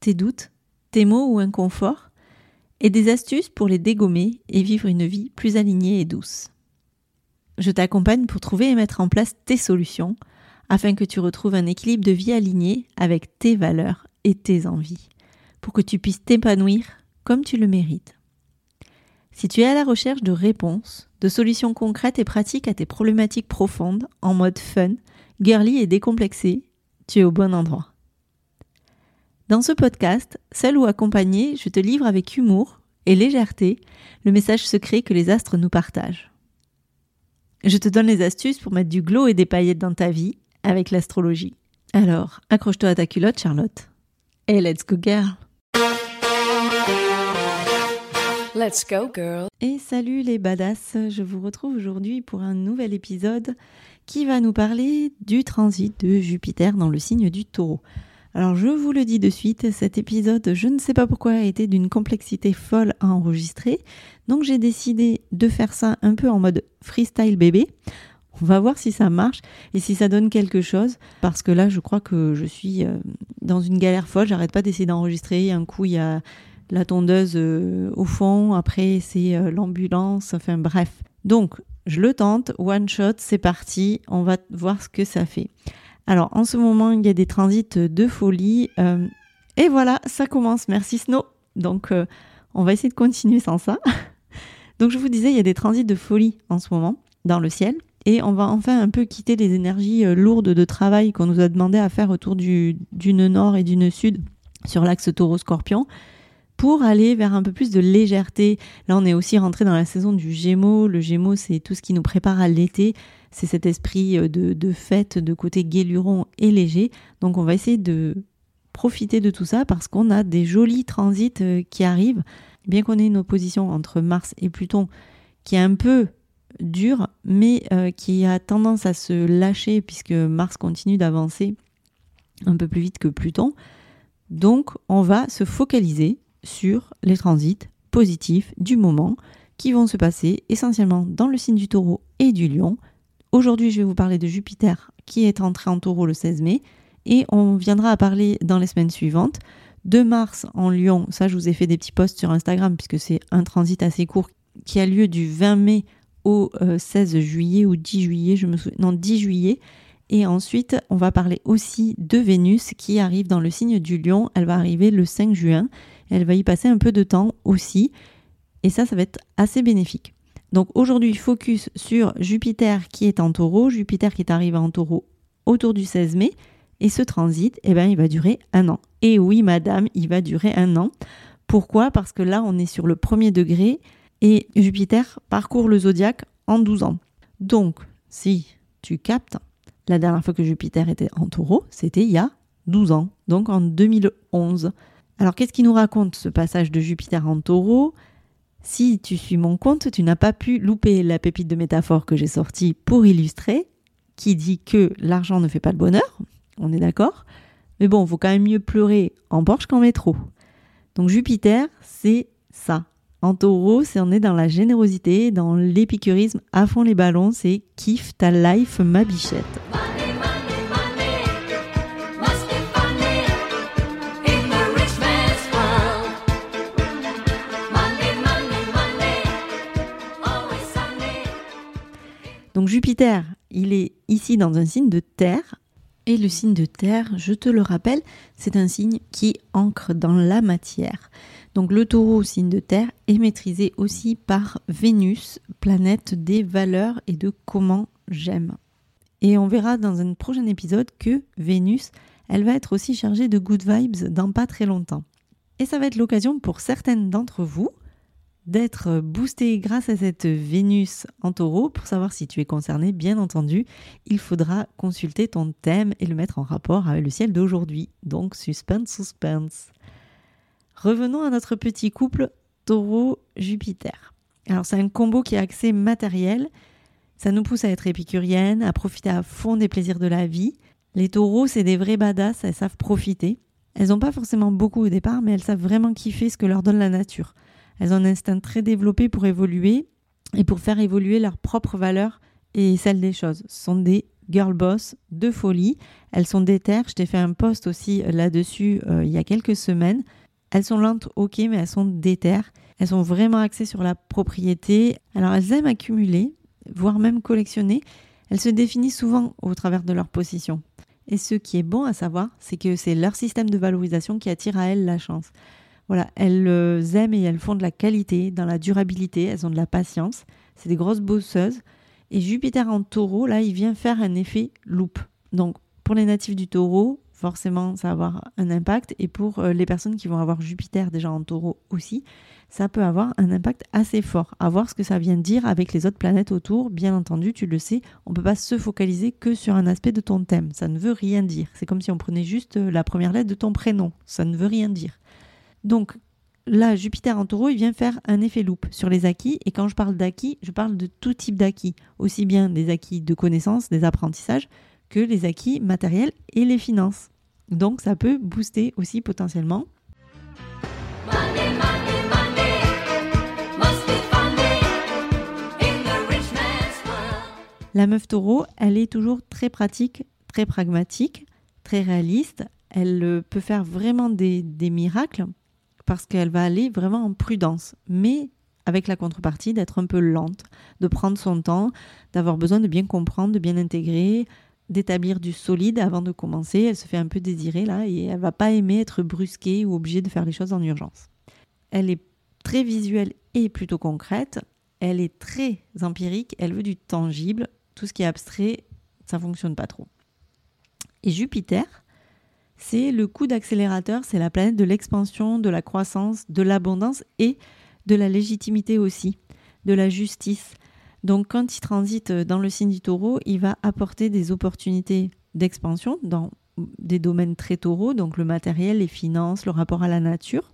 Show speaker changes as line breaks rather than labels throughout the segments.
tes doutes, tes maux ou inconforts, et des astuces pour les dégommer et vivre une vie plus alignée et douce. Je t'accompagne pour trouver et mettre en place tes solutions afin que tu retrouves un équilibre de vie aligné avec tes valeurs et tes envies, pour que tu puisses t'épanouir comme tu le mérites. Si tu es à la recherche de réponses, de solutions concrètes et pratiques à tes problématiques profondes en mode fun, girly et décomplexé, tu es au bon endroit. Dans ce podcast, seul ou accompagné, je te livre avec humour et légèreté le message secret que les astres nous partagent. Je te donne les astuces pour mettre du glow et des paillettes dans ta vie avec l'astrologie. Alors, accroche-toi à ta culotte, Charlotte. Et let's go, girl!
Let's go, girl!
Et salut les badass, je vous retrouve aujourd'hui pour un nouvel épisode qui va nous parler du transit de Jupiter dans le signe du taureau. Alors je vous le dis de suite, cet épisode, je ne sais pas pourquoi, a été d'une complexité folle à enregistrer, donc j'ai décidé de faire ça un peu en mode freestyle bébé. On va voir si ça marche et si ça donne quelque chose, parce que là je crois que je suis euh, dans une galère folle, j'arrête pas d'essayer d'enregistrer, un coup il y a la tondeuse euh, au fond, après c'est euh, l'ambulance, enfin bref. Donc je le tente, one shot, c'est parti, on va voir ce que ça fait. Alors en ce moment, il y a des transits de folie. Euh, et voilà, ça commence. Merci Snow. Donc euh, on va essayer de continuer sans ça. Donc je vous disais, il y a des transits de folie en ce moment dans le ciel. Et on va enfin un peu quitter les énergies euh, lourdes de travail qu'on nous a demandé à faire autour du, nord et d'une sud sur l'axe taureau-scorpion pour aller vers un peu plus de légèreté. Là, on est aussi rentré dans la saison du Gémeaux. Le Gémeaux, c'est tout ce qui nous prépare à l'été. C'est cet esprit euh, de, fête, de côté guéluron et léger. Donc, on va essayer de profiter de tout ça parce qu'on a des jolis transits euh, qui arrivent. Bien qu'on ait une opposition entre Mars et Pluton qui est un peu dure, mais euh, qui a tendance à se lâcher puisque Mars continue d'avancer un peu plus vite que Pluton. Donc, on va se focaliser sur les transits positifs du moment qui vont se passer essentiellement dans le signe du taureau et du lion. Aujourd'hui, je vais vous parler de Jupiter qui est entré en taureau le 16 mai et on viendra à parler dans les semaines suivantes de Mars en lion. Ça, je vous ai fait des petits posts sur Instagram puisque c'est un transit assez court qui a lieu du 20 mai au 16 euh, juillet ou 10 juillet, je me souviens, non 10 juillet. Et ensuite, on va parler aussi de Vénus qui arrive dans le signe du lion. Elle va arriver le 5 juin elle va y passer un peu de temps aussi. Et ça, ça va être assez bénéfique. Donc aujourd'hui, focus sur Jupiter qui est en taureau, Jupiter qui est arrivé en taureau autour du 16 mai. Et ce transit, eh ben, il va durer un an. Et oui, madame, il va durer un an. Pourquoi? Parce que là, on est sur le premier degré et Jupiter parcourt le zodiaque en 12 ans. Donc, si tu captes, la dernière fois que Jupiter était en taureau, c'était il y a 12 ans, donc en 2011. Alors qu'est-ce qui nous raconte ce passage de Jupiter en taureau? Si tu suis mon compte, tu n'as pas pu louper la pépite de métaphore que j'ai sortie pour illustrer, qui dit que l'argent ne fait pas le bonheur, on est d'accord Mais bon, vaut quand même mieux pleurer en Porsche qu'en métro. Donc Jupiter, c'est ça. En taureau, c'est on est dans la générosité, dans l'épicurisme, à fond les ballons, c'est kiffe ta life ma bichette. Donc Jupiter, il est ici dans un signe de terre. Et le signe de terre, je te le rappelle, c'est un signe qui ancre dans la matière. Donc le taureau, signe de terre, est maîtrisé aussi par Vénus, planète des valeurs et de comment j'aime. Et on verra dans un prochain épisode que Vénus, elle va être aussi chargée de good vibes dans pas très longtemps. Et ça va être l'occasion pour certaines d'entre vous d'être boosté grâce à cette Vénus en taureau. Pour savoir si tu es concerné, bien entendu, il faudra consulter ton thème et le mettre en rapport avec le ciel d'aujourd'hui. Donc suspense, suspense. Revenons à notre petit couple taureau-Jupiter. Alors c'est un combo qui est axé matériel. Ça nous pousse à être épicurienne, à profiter à fond des plaisirs de la vie. Les taureaux, c'est des vrais badass, elles savent profiter. Elles n'ont pas forcément beaucoup au départ, mais elles savent vraiment kiffer ce que leur donne la nature. Elles ont un instinct très développé pour évoluer et pour faire évoluer leurs propres valeurs et celles des choses. Ce sont des girl boss de folie. Elles sont déterres. Je t'ai fait un post aussi là-dessus euh, il y a quelques semaines. Elles sont lentes, ok, mais elles sont déterres. Elles sont vraiment axées sur la propriété. Alors elles aiment accumuler, voire même collectionner. Elles se définissent souvent au travers de leur position. Et ce qui est bon à savoir, c'est que c'est leur système de valorisation qui attire à elles la chance. Voilà, elles euh, aiment et elles font de la qualité, dans la durabilité, elles ont de la patience. C'est des grosses bosseuses. Et Jupiter en taureau, là, il vient faire un effet loupe. Donc, pour les natifs du taureau, forcément, ça va avoir un impact. Et pour euh, les personnes qui vont avoir Jupiter déjà en taureau aussi, ça peut avoir un impact assez fort. À voir ce que ça vient dire avec les autres planètes autour. Bien entendu, tu le sais, on ne peut pas se focaliser que sur un aspect de ton thème. Ça ne veut rien dire. C'est comme si on prenait juste euh, la première lettre de ton prénom. Ça ne veut rien dire. Donc là, Jupiter en taureau, il vient faire un effet loupe sur les acquis. Et quand je parle d'acquis, je parle de tout type d'acquis. Aussi bien des acquis de connaissances, des apprentissages, que les acquis matériels et les finances. Donc ça peut booster aussi potentiellement. La meuf taureau, elle est toujours très pratique, très pragmatique, très réaliste. Elle euh, peut faire vraiment des miracles parce qu'elle va aller vraiment en prudence, mais avec la contrepartie d'être un peu lente, de prendre son temps, d'avoir besoin de bien comprendre, de bien intégrer, d'établir du solide avant de commencer. Elle se fait un peu désirer là et elle va pas aimer être brusquée ou obligée de faire les choses en urgence. Elle est très visuelle et plutôt concrète. Elle est très empirique. Elle veut du tangible. Tout ce qui est abstrait, ça fonctionne pas trop. Et Jupiter, c'est le coup d'accélérateur, c'est la planète de l'expansion, de la croissance, de l'abondance et de la légitimité aussi, de la justice. Donc quand il transite dans le signe du taureau, il va apporter des opportunités d'expansion dans des domaines très taureaux, donc le matériel, les finances, le rapport à la nature.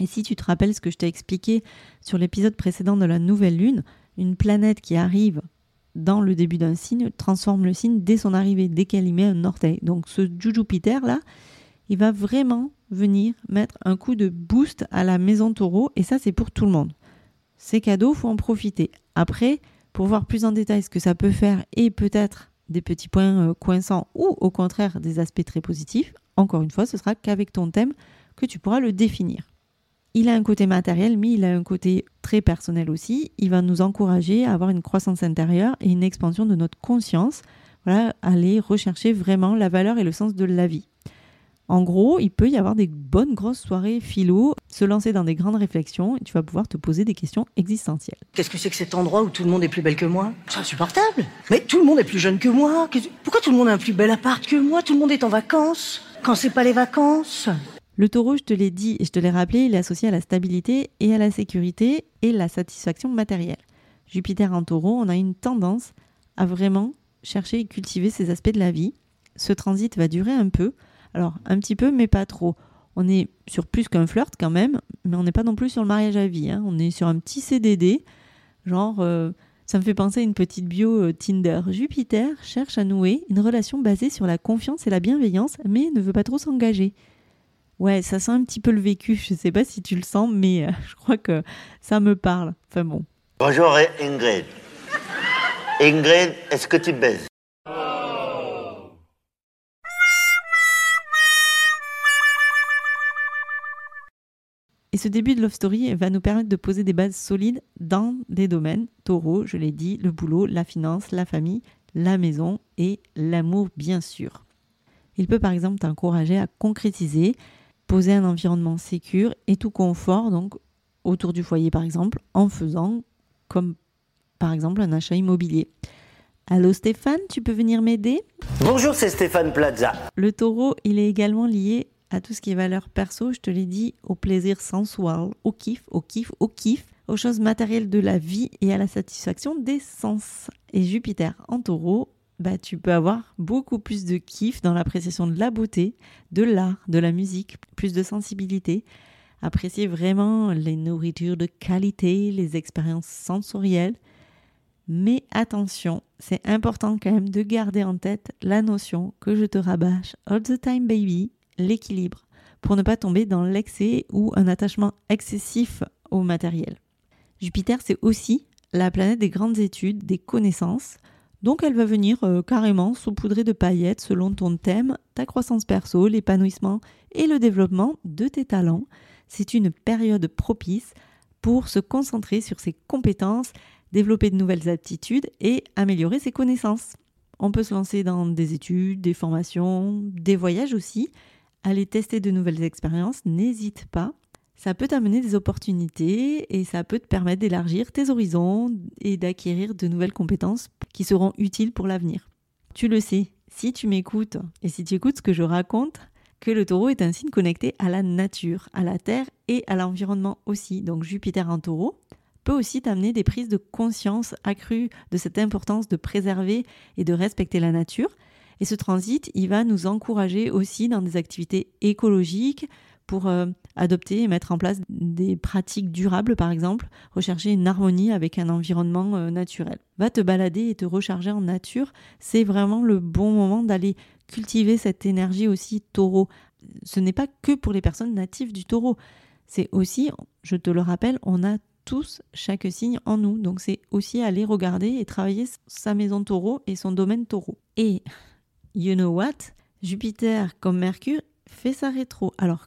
Et si tu te rappelles ce que je t'ai expliqué sur l'épisode précédent de la nouvelle lune, une planète qui arrive dans le début d'un signe transforme le signe dès son arrivée, dès qu'elle y met un orteil. Donc ce Jupiter là, il va vraiment venir mettre un coup de boost à la maison taureau et ça c'est pour tout le monde. C'est cadeau, faut en profiter. Après, pour voir plus en détail ce que ça peut faire et peut-être des petits points euh, coinçants ou au contraire des aspects très positifs, encore une fois, ce sera qu'avec ton thème que tu pourras le définir. Il a un côté matériel, mais il a un côté très personnel aussi. Il va nous encourager à avoir une croissance intérieure et une expansion de notre conscience. Voilà, aller rechercher vraiment la valeur et le sens de la vie. En gros, il peut y avoir des bonnes grosses soirées philo, se lancer dans des grandes réflexions et tu vas pouvoir te poser des questions existentielles.
Qu'est-ce que c'est que cet endroit où tout le monde est plus belle que moi? C'est insupportable. Mais tout le monde est plus jeune que moi. Pourquoi tout le monde a un plus bel appart que moi? Tout le monde est en vacances. Quand c'est pas les vacances
le taureau, je te l'ai dit et je te l'ai rappelé, il est associé à la stabilité et à la sécurité et la satisfaction matérielle. Jupiter en taureau, on a une tendance à vraiment chercher et cultiver ces aspects de la vie. Ce transit va durer un peu, alors un petit peu mais pas trop. On est sur plus qu'un flirt quand même, mais on n'est pas non plus sur le mariage à vie. Hein. On est sur un petit CDD, genre... Euh, ça me fait penser à une petite bio euh, Tinder. Jupiter cherche à nouer une relation basée sur la confiance et la bienveillance, mais ne veut pas trop s'engager. Ouais, ça sent un petit peu le vécu. Je sais pas si tu le sens, mais euh, je crois que ça me parle. Enfin bon.
Bonjour Ingrid. Ingrid, est-ce que tu baises?
Et ce début de Love Story va nous permettre de poser des bases solides dans des domaines, taureau, je l'ai dit, le boulot, la finance, la famille, la maison et l'amour bien sûr. Il peut par exemple t'encourager à concrétiser un environnement sécur et tout confort, donc autour du foyer par exemple, en faisant comme par exemple un achat immobilier. Allô Stéphane, tu peux venir m'aider?
Bonjour, c'est Stéphane Plaza.
Le taureau, il est également lié à tout ce qui est valeur perso, je te l'ai dit, au plaisir sensuel, au kiff, au kiff, au kiff. aux choses matérielles de la vie et à la satisfaction des sens. Et Jupiter en taureau, bah, tu peux avoir beaucoup plus de kiff dans l'appréciation de la beauté, de l'art, de la musique, plus de sensibilité. Apprécier vraiment les nourritures de qualité, les expériences sensorielles. Mais attention, c'est important quand même de garder en tête la notion que je te rabâche all the time baby, l'équilibre, pour ne pas tomber dans l'excès ou un attachement excessif au matériel. Jupiter, c'est aussi la planète des grandes études, des connaissances, donc elle va venir euh, carrément saupoudrer de paillettes selon ton thème, ta croissance perso, l'épanouissement et le développement de tes talents. C'est une période propice pour se concentrer sur ses compétences, développer de nouvelles aptitudes et améliorer ses connaissances. On peut se lancer dans des études, des formations, des voyages aussi. Aller tester de nouvelles expériences, n'hésite pas ça peut t'amener des opportunités et ça peut te permettre d'élargir tes horizons et d'acquérir de nouvelles compétences qui seront utiles pour l'avenir. Tu le sais, si tu m'écoutes et si tu écoutes ce que je raconte, que le taureau est un signe connecté à la nature, à la terre et à l'environnement aussi. Donc Jupiter en taureau peut aussi t'amener des prises de conscience accrues de cette importance de préserver et de respecter la nature. Et ce transit, il va nous encourager aussi dans des activités écologiques, pour euh, adopter et mettre en place des pratiques durables, par exemple, rechercher une harmonie avec un environnement euh, naturel. Va te balader et te recharger en nature, c'est vraiment le bon moment d'aller cultiver cette énergie aussi taureau. Ce n'est pas que pour les personnes natives du taureau, c'est aussi, je te le rappelle, on a tous chaque signe en nous. Donc c'est aussi aller regarder et travailler sa maison taureau et son domaine taureau. Et you know what? Jupiter comme Mercure fait sa rétro. Alors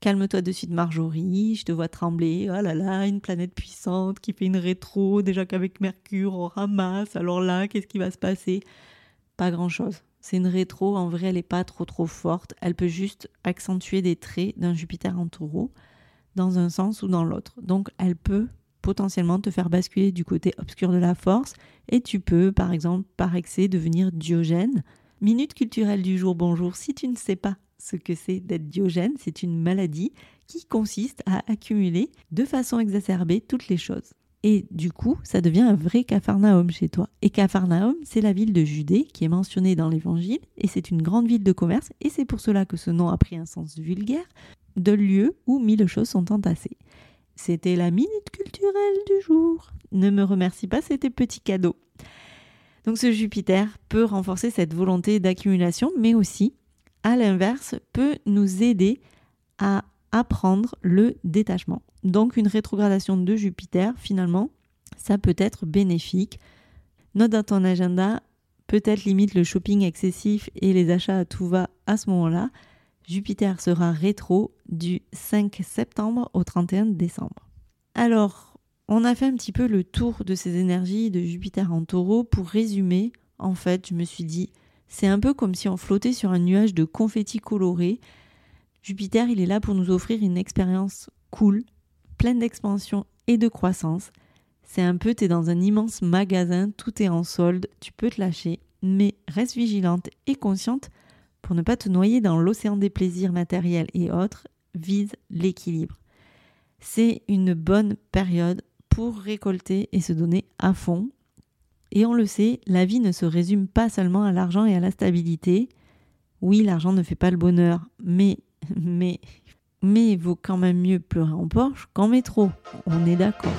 Calme-toi de Marjorie, je te vois trembler. Oh là là, une planète puissante qui fait une rétro, déjà qu'avec Mercure on ramasse. Alors là, qu'est-ce qui va se passer? Pas grand-chose. C'est une rétro, en vrai elle n'est pas trop trop forte. Elle peut juste accentuer des traits d'un Jupiter en taureau, dans un sens ou dans l'autre. Donc elle peut potentiellement te faire basculer du côté obscur de la force et tu peux par exemple par excès devenir Diogène. Minute culturelle du jour, bonjour. Si tu ne sais pas ce que c'est d'être diogène. C'est une maladie qui consiste à accumuler de façon exacerbée toutes les choses. Et du coup, ça devient un vrai Capharnaüm chez toi. Et Capharnaüm, c'est la ville de Judée qui est mentionnée dans l'Évangile, et c'est une grande ville de commerce, et c'est pour cela que ce nom a pris un sens vulgaire, de lieu où mille choses sont entassées. C'était la minute culturelle du jour. Ne me remercie pas, c'était petit cadeau. Donc ce Jupiter peut renforcer cette volonté d'accumulation, mais aussi à l'inverse, peut nous aider à apprendre le détachement. Donc une rétrogradation de Jupiter, finalement, ça peut être bénéfique. Note dans ton agenda, peut-être limite le shopping excessif et les achats à tout va à ce moment-là. Jupiter sera rétro du 5 septembre au 31 décembre. Alors, on a fait un petit peu le tour de ces énergies de Jupiter en taureau. Pour résumer, en fait, je me suis dit, c'est un peu comme si on flottait sur un nuage de confettis colorés. Jupiter, il est là pour nous offrir une expérience cool, pleine d'expansion et de croissance. C'est un peu, tu es dans un immense magasin, tout est en solde, tu peux te lâcher, mais reste vigilante et consciente pour ne pas te noyer dans l'océan des plaisirs matériels et autres, vise l'équilibre. C'est une bonne période pour récolter et se donner à fond, et on le sait, la vie ne se résume pas seulement à l'argent et à la stabilité. Oui, l'argent ne fait pas le bonheur, mais, mais, mais vaut quand même mieux pleurer en Porsche qu'en métro. On est d'accord.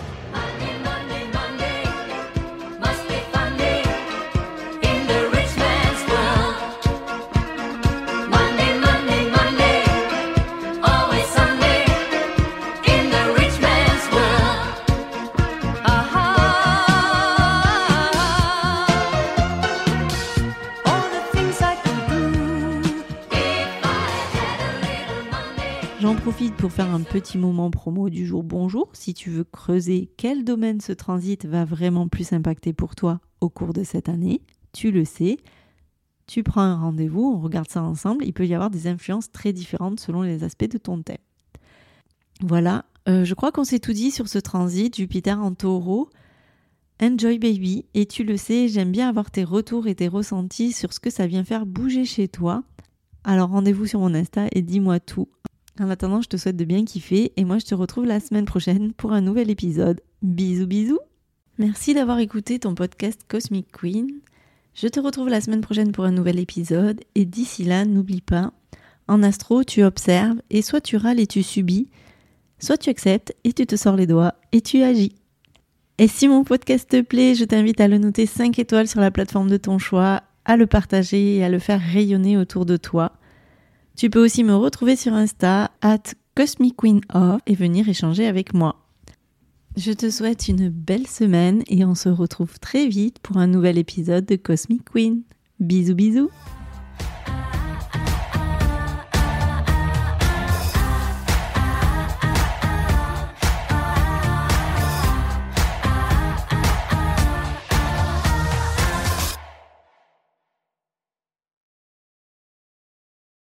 Profite pour faire un petit moment promo du jour bonjour. Si tu veux creuser quel domaine ce transit va vraiment plus impacter pour toi au cours de cette année, tu le sais. Tu prends un rendez-vous, on regarde ça ensemble. Il peut y avoir des influences très différentes selon les aspects de ton thème. Voilà, euh, je crois qu'on s'est tout dit sur ce transit Jupiter en taureau. Enjoy baby, et tu le sais, j'aime bien avoir tes retours et tes ressentis sur ce que ça vient faire bouger chez toi. Alors rendez-vous sur mon Insta et dis-moi tout En attendant, je te souhaite de bien kiffer et moi je te retrouve la semaine prochaine pour un nouvel épisode. Bisous bisous Merci d'avoir écouté ton podcast Cosmic Queen. Je te retrouve la semaine prochaine pour un nouvel épisode et d'ici là, n'oublie pas, en astro, tu observes et soit tu râles et tu subis, soit tu acceptes et tu te sors les doigts et tu agis. Et si mon podcast te plaît, je t'invite à le noter 5 étoiles sur la plateforme de ton choix, à le partager et à le faire rayonner autour de toi. Tu peux aussi me retrouver sur Insta, at CosmicQueenOf et venir échanger avec moi. Je te souhaite une belle semaine et on se retrouve très vite pour un nouvel épisode de Cosmic Queen. Bisous bisous